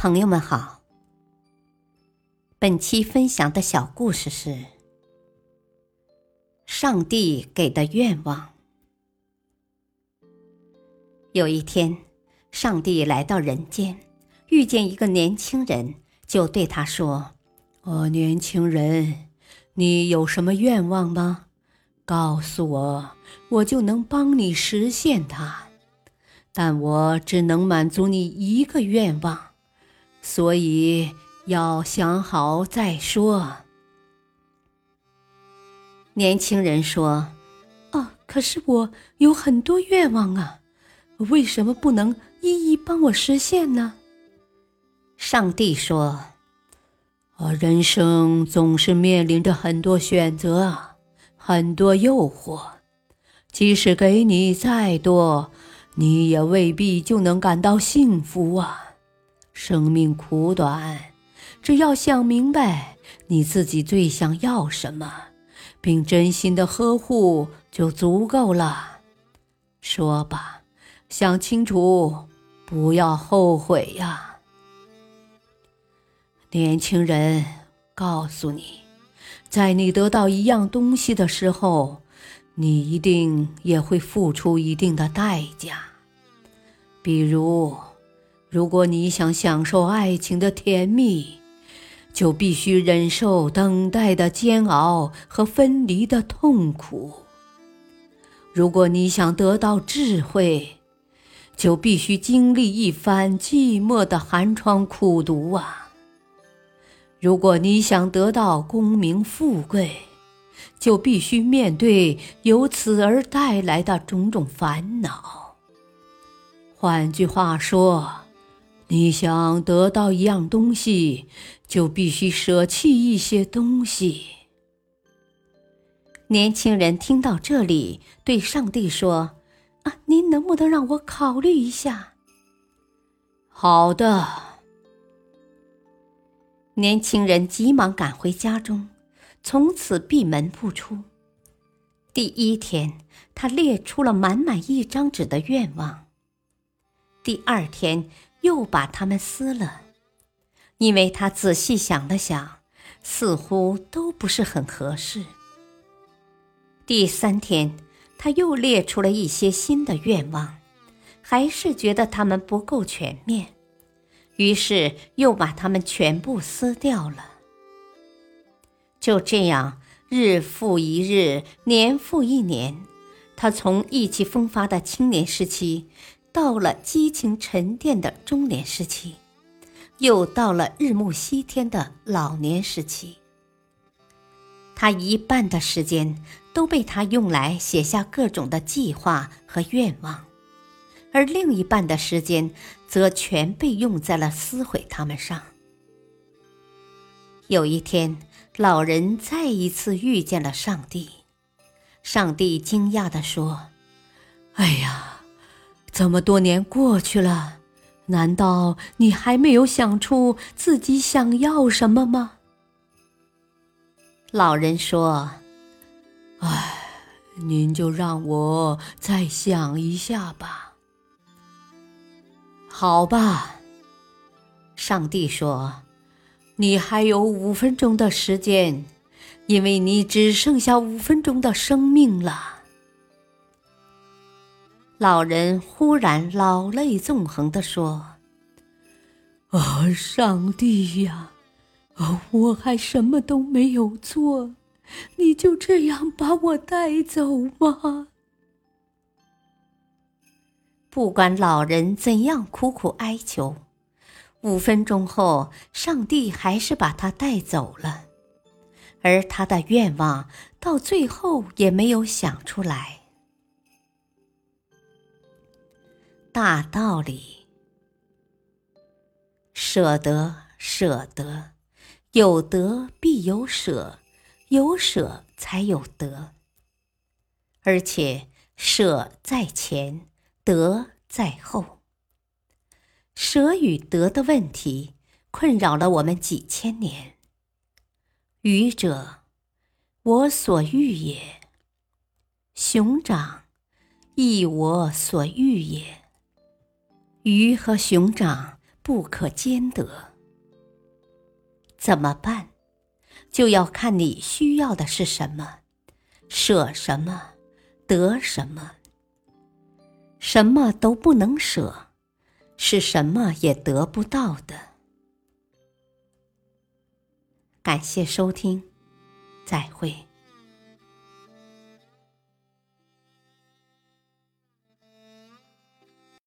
朋友们好，本期分享的小故事是上帝给的愿望。有一天，上帝来到人间，遇见一个年轻人，就对他说：“哦，年轻人，你有什么愿望吗？告诉我，我就能帮你实现它。但我只能满足你一个愿望。”所以要想好再说。年轻人说：“哦，可是我有很多愿望啊，为什么不能一一帮我实现呢？”上帝说：“啊，人生总是面临着很多选择，很多诱惑，即使给你再多，你也未必就能感到幸福啊。”生命苦短，只要想明白你自己最想要什么，并真心的呵护就足够了。说吧，想清楚，不要后悔呀！年轻人，告诉你，在你得到一样东西的时候，你一定也会付出一定的代价，比如。如果你想享受爱情的甜蜜，就必须忍受等待的煎熬和分离的痛苦；如果你想得到智慧，就必须经历一番寂寞的寒窗苦读啊！如果你想得到功名富贵，就必须面对由此而带来的种种烦恼。换句话说，你想得到一样东西，就必须舍弃一些东西。年轻人听到这里，对上帝说：“啊，您能不能让我考虑一下？”好的。年轻人急忙赶回家中，从此闭门不出。第一天，他列出了满满一张纸的愿望。第二天。又把它们撕了，因为他仔细想了想，似乎都不是很合适。第三天，他又列出了一些新的愿望，还是觉得它们不够全面，于是又把它们全部撕掉了。就这样，日复一日，年复一年，他从意气风发的青年时期。到了激情沉淀的中年时期，又到了日暮西天的老年时期。他一半的时间都被他用来写下各种的计划和愿望，而另一半的时间则全被用在了撕毁他们上。有一天，老人再一次遇见了上帝，上帝惊讶地说：“哎呀！”这么多年过去了，难道你还没有想出自己想要什么吗？老人说：“哎，您就让我再想一下吧。”好吧，上帝说：“你还有五分钟的时间，因为你只剩下五分钟的生命了。”老人忽然老泪纵横地说：“啊，上帝呀，啊，我还什么都没有做，你就这样把我带走吗？”不管老人怎样苦苦哀求，五分钟后，上帝还是把他带走了，而他的愿望到最后也没有想出来。大道理，舍得，舍得，有得必有舍，有舍才有得。而且舍在前，得在后。舍与得的问题困扰了我们几千年。愚者，我所欲也；熊掌，亦我所欲也。鱼和熊掌不可兼得。怎么办？就要看你需要的是什么，舍什么，得什么。什么都不能舍，是什么也得不到的。感谢收听，再会。